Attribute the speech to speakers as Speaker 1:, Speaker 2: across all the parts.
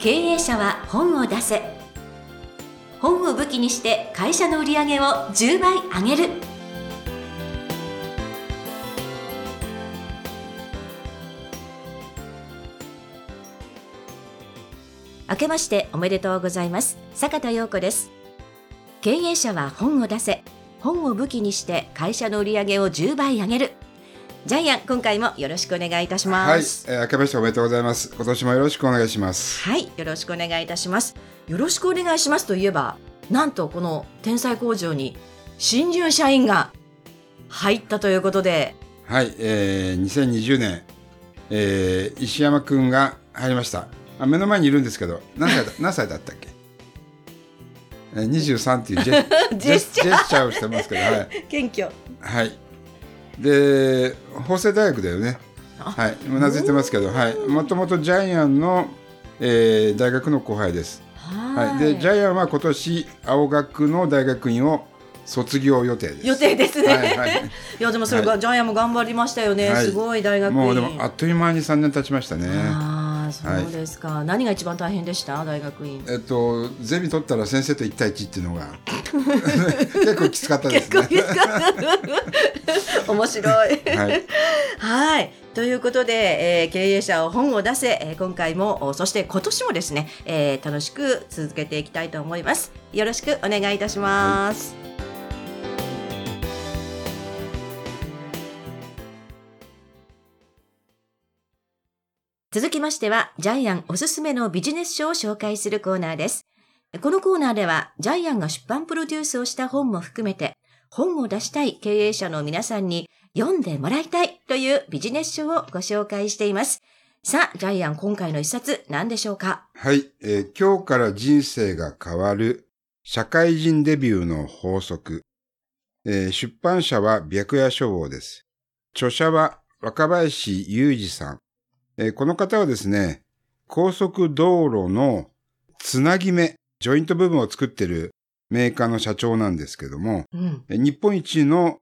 Speaker 1: 経営者は本を出せ。本を武器にして会社の売り上げを10倍上げる。明けましておめでとうございます。坂田陽子です。経営者は本を出せ。本を武器にして会社の売り上げを10倍上げる。ジャイアン今回もよろしくお願いいたします。
Speaker 2: はい、えー、明けましておめでとうございます。今年もよろしくお願いします。
Speaker 1: はいよろしくお願いいたします。よろしくお願いしますといえばなんとこの天才工場に新入社員が入ったということで。
Speaker 2: はい、えー、2020年、えー、石山くんが入りました。あ目の前にいるんですけど何歳だ 何歳だったっけ？えー、23っていうジェ ジェスチャーをしてますけど、はい、
Speaker 1: 謙虚。
Speaker 2: はいで法政大学だよね。はい。うなずいてますけどはい。もともとジャイアンの、えー、大学の後輩です。はい、でジャイアンは今年青学の大学院を卒業予定です。
Speaker 1: 予定ですね。はいはい、いやでもそれが、はい、ジャイアンも頑張りましたよね。はい、すごい大学
Speaker 2: もうでもあっという間に三年経ちましたね。
Speaker 1: そうですか、はい、何が一番大変でした？大学院。
Speaker 2: えっとゼミ取ったら先生と一対一っていうのが 結構きつかったですね。結構きつか
Speaker 1: った。面白い。はい。はいということで、えー、経営者を本を出せ、えー、今回もそして今年もですね、えー、楽しく続けていきたいと思いますよろしくお願いいたします、はい続きましては、ジャイアンおすすめのビジネス書を紹介するコーナーです。このコーナーでは、ジャイアンが出版プロデュースをした本も含めて、本を出したい経営者の皆さんに読んでもらいたいというビジネス書をご紹介しています。さあ、ジャイアン、今回の一冊何でしょうか？
Speaker 2: はい、えー、今日から人生が変わる社会人デビューの法則。えー、出版社は白夜書房です。著者は若林裕二さん。えー、この方はですね、高速道路のつなぎ目、ジョイント部分を作っているメーカーの社長なんですけども、うん、日本一の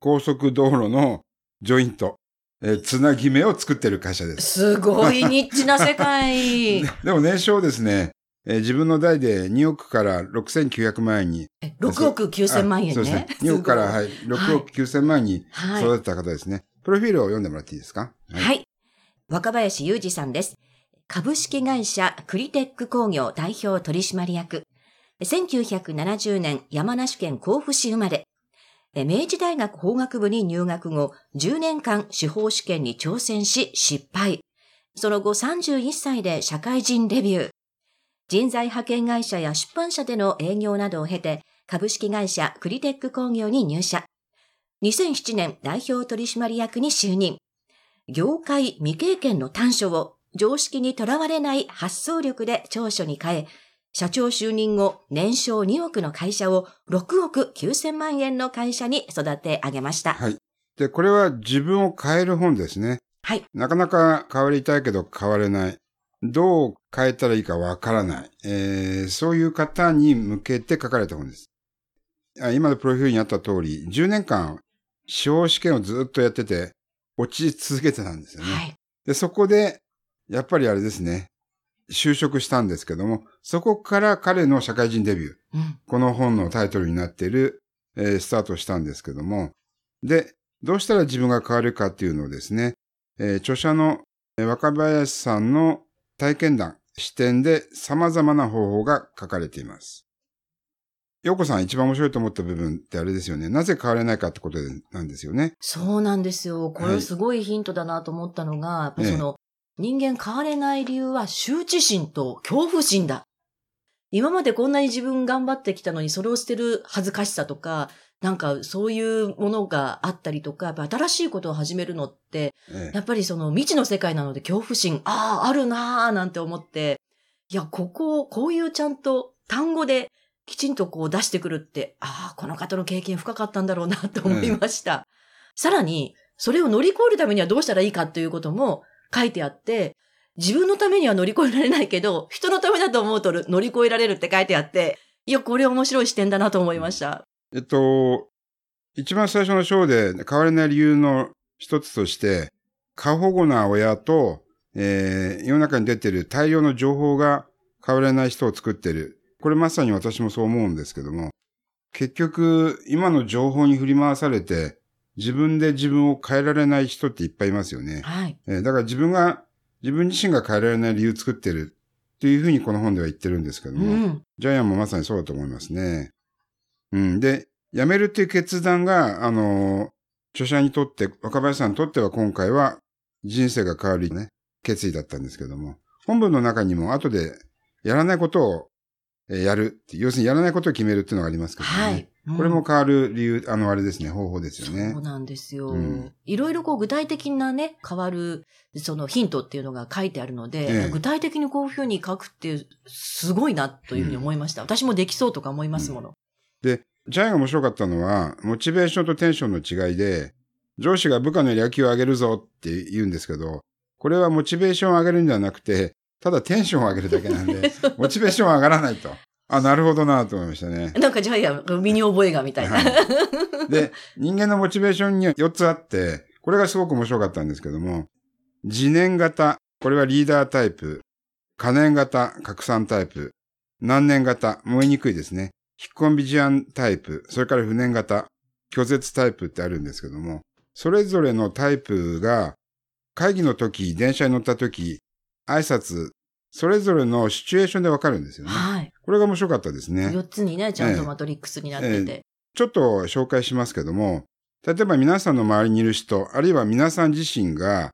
Speaker 2: 高速道路のジョイント、えー、つなぎ目を作ってる会社です。
Speaker 1: すごいニッチな世界。
Speaker 2: でも年商ですね、えー、自分の代で2億から6900万円に。
Speaker 1: 6億9000万円ね。そうですね。
Speaker 2: 2億から、はい、6億9000万円に育てた方ですね。はい、プロフィールを読んでもらっていいですか、
Speaker 1: はい、はい。若林裕二さんです。株式会社クリテック工業代表取締役。1970年山梨県甲府市生まれ。明治大学法学部に入学後、10年間司法試験に挑戦し失敗。その後31歳で社会人デビュー。人材派遣会社や出版社での営業などを経て、株式会社クリテック工業に入社。2007年代表取締役に就任。業界未経験の短所を常識にとらわれない発想力で長所に変え、社長就任後、年商2億の会社を6億9000万円の会社に育て上げました。
Speaker 2: はい。で、これは自分を変える本ですね。
Speaker 1: はい。
Speaker 2: なかなか変わりたいけど変われない。どう変えたらいいかわからない。えー、そういう方に向けて書かれた本です。今のプロフィールにあった通り、10年間、司法試験をずっとやってて、落ち続けてたんですよね。はい。で、そこで、やっぱりあれですね。就職したんですけども、そこから彼の社会人デビュー。うん、この本のタイトルになっている、えー、スタートしたんですけども。で、どうしたら自分が変わるかっていうのをですね、えー、著者の若林さんの体験談、視点で様々な方法が書かれています。洋子さん一番面白いと思った部分ってあれですよね。なぜ変われないかってことなんですよね。
Speaker 1: そうなんですよ。これすごいヒントだなと思ったのが、はい、やっぱその、人間変われない理由は羞恥心と恐怖心だ。今までこんなに自分頑張ってきたのにそれを捨てる恥ずかしさとか、なんかそういうものがあったりとか、やっぱ新しいことを始めるのって、ええ、やっぱりその未知の世界なので恐怖心、ああ、あるなーなんて思って、いや、ここ、こういうちゃんと単語できちんとこう出してくるって、ああ、この方の経験深かったんだろうなと思いました。え、さらに、それを乗り越えるためにはどうしたらいいかということも、書いてあって、自分のためには乗り越えられないけど、人のためだと思うと乗り越えられるって書いてあって、いや、これ面白い視点だなと思いました。
Speaker 2: えっと、一番最初の章で変われない理由の一つとして、過保護な親と、えー、世の中に出ている大量の情報が変われない人を作ってる。これまさに私もそう思うんですけども、結局、今の情報に振り回されて、自分で自分を変えられない人っていっぱいいますよね。
Speaker 1: はい。
Speaker 2: えーだから自分が、自分自身が変えられない理由作ってるっていうふうにこの本では言ってるんですけど
Speaker 1: う
Speaker 2: も、
Speaker 1: ん。
Speaker 2: ジャイアンもまさにそうだと思いますね。うん。で、辞めるっていう決断が、あの、著者にとって、若林さんにとっては今回は人生が変わるね、決意だったんですけども、本文の中にも後でやらないことをえーやるって。要するにやらないことを決めるっていうのがありますけどね。
Speaker 1: はい。うん
Speaker 2: これも変わる理由、あの、あれですね、方法ですよね
Speaker 1: そう。なんですよ。
Speaker 2: うん
Speaker 1: いろいろこう具体的なね、変わる、そのヒントっていうのが書いてあるので、
Speaker 2: ええ
Speaker 1: 具体的にこういうふうに書くってすごいなというふうに思いました。私もできそうとか思いますもの。
Speaker 2: で、ジャイが面白かったのは、モチベーションとテンションの違いで、上司が部下の野球を上げるぞって言うんですけど、これはモチベーションを上げるんではなくて、ただテンションを上げるだけなんで、モチベーションは上がらないと。あ、なるほどなと思いましたね。
Speaker 1: なんかジャイアン、身に覚えがみたいな。
Speaker 2: はいで、人間のモチベーションには4つあって、これがすごく面白かったんですけども、自念型、これはリーダータイプ、可燃型、拡散タイプ、難燃型、燃えにくいですね。引っ込み思案タイプ、それから不燃型、拒絶タイプってあるんですけども、それぞれのタイプが、会議の時、電車に乗った時、挨拶、それぞれのシチュエーションでわかるんですよね。
Speaker 1: はい。
Speaker 2: これが面白かったですね。
Speaker 1: 4つにね、ちゃんとマトリックスになってて。
Speaker 2: ちょっと紹介しますけども、例えば皆さんの周りにいる人、あるいは皆さん自身が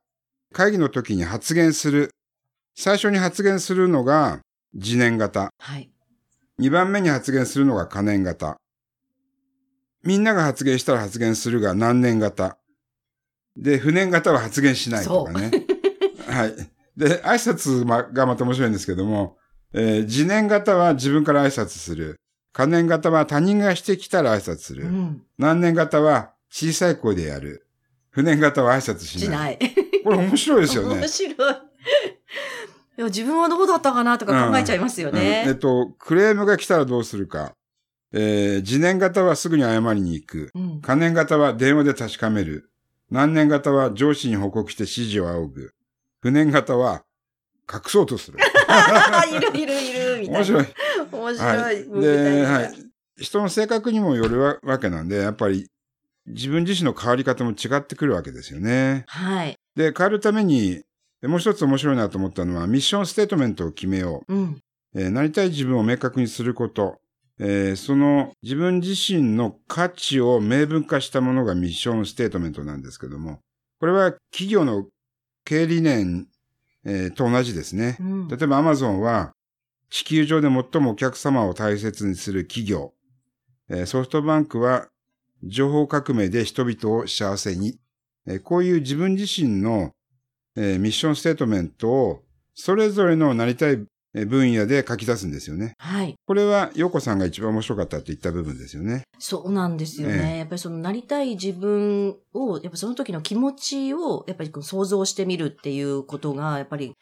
Speaker 2: 会議の時に発言する。最初に発言するのが自念型。
Speaker 1: はい。
Speaker 2: 2番目に発言するのが可燃型。みんなが発言したら発言するが難燃型。で、不燃型は発言しないとかね。はい。で、挨拶まがまた面白いんですけども、えー自念型は自分から挨拶する。可燃型は他人がしてきたら挨拶する。
Speaker 1: うん。
Speaker 2: 難年型は小さい声でやる。不燃型は挨拶しない。
Speaker 1: しない。
Speaker 2: これ面白いですよね
Speaker 1: 面。白い。いや自分はどうだったかなとか考えちゃいますよ
Speaker 2: うんえ
Speaker 1: ね
Speaker 2: っ。と、クレームが来たらどうするか。えー、自燃型はすぐに謝りに行く。
Speaker 1: うん。
Speaker 2: 可燃型は電話で確かめる。難年型は上司に報告して指示を仰ぐ。不燃型は隠そうとする。
Speaker 1: いるいるいる、みたいな。
Speaker 2: 面白い。
Speaker 1: 面白い。
Speaker 2: はい。で、
Speaker 1: な
Speaker 2: はい。人の性格にもよるわわけなんで、やっぱり自分自身の変わり方も違ってくるわけですよね。
Speaker 1: はい。
Speaker 2: で、変わるために、もう一つ面白いなと思ったのは、ミッションステートメントを決めよ
Speaker 1: うん。
Speaker 2: う。えーなりたい自分を明確にすること。えーその自分自身の価値を明文化したものがミッションステートメントなんですけども、これは企業の経営理念、えーと同じですね。
Speaker 1: うん
Speaker 2: 例えばアマゾンは地球上で最もお客様を大切にする企業。えーソフトバンクは情報革命で人々を幸せに。えーこういう自分自身の、えーミッションステートメントをそれぞれのなりたいえー分野で書き出すんですよね。
Speaker 1: はい。
Speaker 2: これは、洋子さんが一番面白かったって言った部分ですよね。
Speaker 1: そうなんですよね。
Speaker 2: ええ
Speaker 1: やっぱりそのなりたい自分を、やっぱその時の気持ちを、やっぱり想像してみるっていうことが、やっぱり、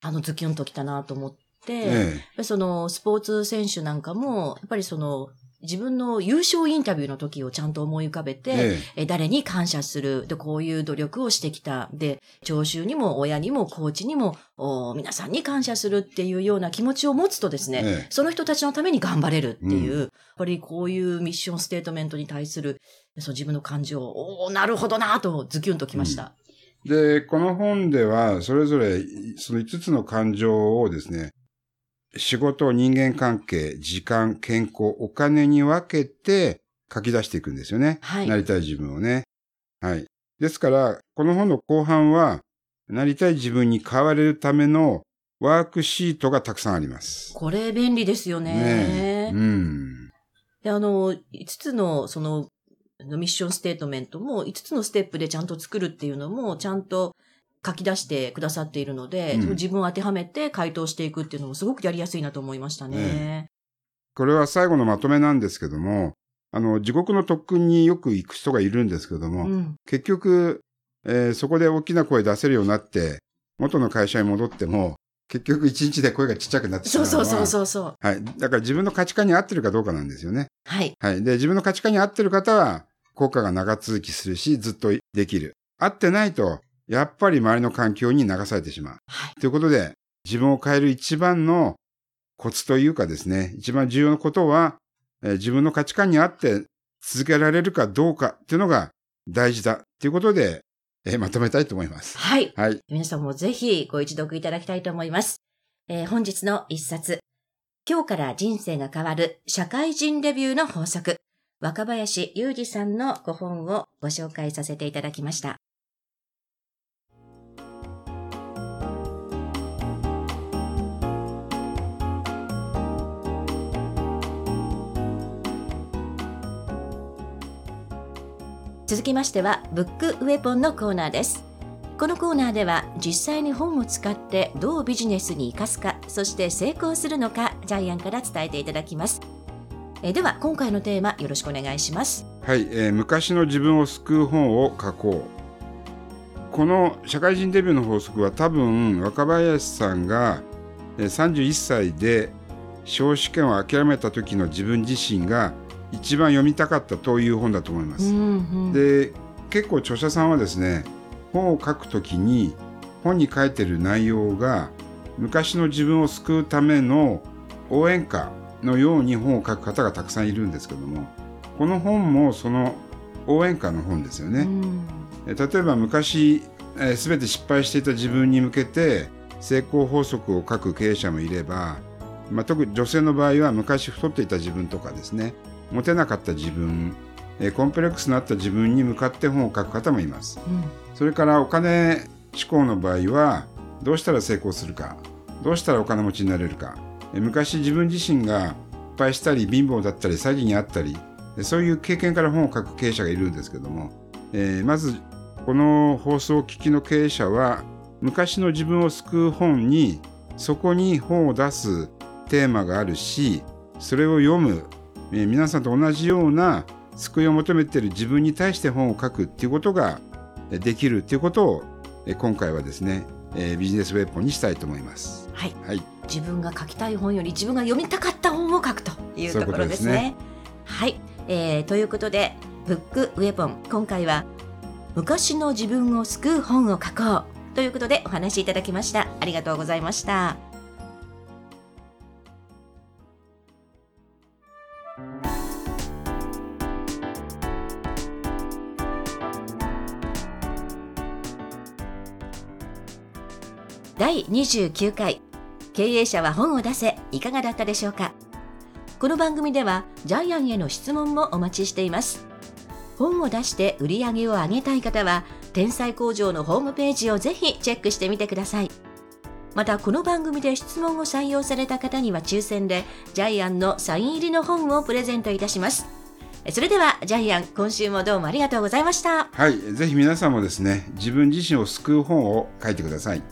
Speaker 1: あのズキュンときたなと思って、
Speaker 2: え
Speaker 1: ぱりそのスポーツ選手なんかも、やっぱりその自分の優勝インタビューの時をちゃんと思い浮かべて、
Speaker 2: ええ
Speaker 1: え誰に感謝する？で、こういう努力をしてきた。で、聴衆にも親にもコーチにも、お皆さんに感謝するっていうような気持ちを持つとですね、
Speaker 2: ええ
Speaker 1: その人たちのために頑張れるっていう、
Speaker 2: うん
Speaker 1: やっぱりこういうミッションステートメントに対する、そう自分の感情、おーなるほどなとズキュンときました。
Speaker 2: で、この本では、それぞれ、その5つの感情をですね、仕事、人間関係、時間、健康、お金に分けて書き出していくんですよね。
Speaker 1: はい
Speaker 2: なりたい自分をね。はい。ですから、この本の後半は、なりたい自分に変われるためのワークシートがたくさんあります。
Speaker 1: これ便利ですよね。
Speaker 2: ねえ。うん。
Speaker 1: で、あの、5つの、その、ミッションステートメントも5つのステップでちゃんと作るっていうのも、ちゃんと書き出してくださっているので、
Speaker 2: うん
Speaker 1: 自分を当てはめて回答していくっていうのもすごくやりやすいなと思いましたね。
Speaker 2: これは最後のまとめなんですけども、あの、地獄の特訓によく行く人がいるんですけども、
Speaker 1: うん。
Speaker 2: 結局、えーそこで大きな声出せるようになって、元の会社に戻っても、結局一日で声がちっちゃくなってしま
Speaker 1: うそうそうそうそう。
Speaker 2: はい。だから自分の価値観に合ってるかどうかなんですよね。
Speaker 1: はい。
Speaker 2: はい。で、自分の価値観に合ってる方は、効果が長続きするし、ずっとできる。合ってないと、やっぱり周りの環境に流されてしまう。
Speaker 1: はい。
Speaker 2: ということで、自分を変える一番のコツというかですね、一番重要なことは、えー自分の価値観に合って続けられるかどうかっていうのが大事だっていうことで、えーまとめたいと思います。
Speaker 1: はい。
Speaker 2: はい。
Speaker 1: 皆さんもぜひご一読いただきたいと思います。えー本日の一冊。今日から人生が変わる社会人レビューの法則。若林裕二さんのご本をご紹介させていただきました。続きましては、ブックウェポンのコーナーです。このコーナーでは実際に本を使ってどうビジネスに生かすかそして成功するのかジャイアンから伝えていただきますえでは今回のテーマよろしくお願いします
Speaker 2: はい、えー昔の自分を救う本を書こう。この社会人デビューの法則は多分若林さんがえー31歳で司法試験を諦めた時の自分自身が一番読みたかったという本だと思います。
Speaker 1: ん
Speaker 2: で結構著者さんはですね本を書くときに本に書いてる内容が昔の自分を救うための応援歌のように本を書く方がたくさんいるんですけどもこの本もその応援歌の本ですよね。え例えば昔、えー全て失敗していた自分に向けて成功法則を書く経営者もいれば、まあ、特に女性の場合は昔太っていた自分とかですねモテなかった自分、えーコンプレックスのあった自分に向かって本を書く方もいます。それからお金志向の場合はどうしたら成功するかどうしたらお金持ちになれるかえ昔自分自身が失敗したり貧乏だったり詐欺にあったりえそういう経験から本を書く経営者がいるんですけども、えーまずこの放送を聞きの経営者は昔の自分を救う本にそこに本を出すテーマがあるしそれを読む、えー皆さんと同じような救いを求めている自分に対して本を書くっていうことがえできるっていうことをえ今回はですね、えービジネスウェポンにしたいと思います。
Speaker 1: はい。
Speaker 2: はい、
Speaker 1: 自分が書きたい本より自分が読みたかった本を書くというところですね。
Speaker 2: そういうすね。
Speaker 1: はい、えーということでブックウェポン今回は昔の自分を救う本を書こうということでお話しいただきました。ありがとうございました第29回。経営者は本を出せ。いかがだったでしょうか。この番組ではジャイアンへの質問もお待ちしています。本を出して売り上げを上げたい方は天才工場のホームページをぜひチェックしてみてください。またこの番組で質問を採用された方には抽選でジャイアンのサイン入りの本をプレゼントいたします。それではジャイアン今週もどうもありがとうございました。
Speaker 2: はい、ぜひ皆さんもですね自分自身を救う本を書いてください。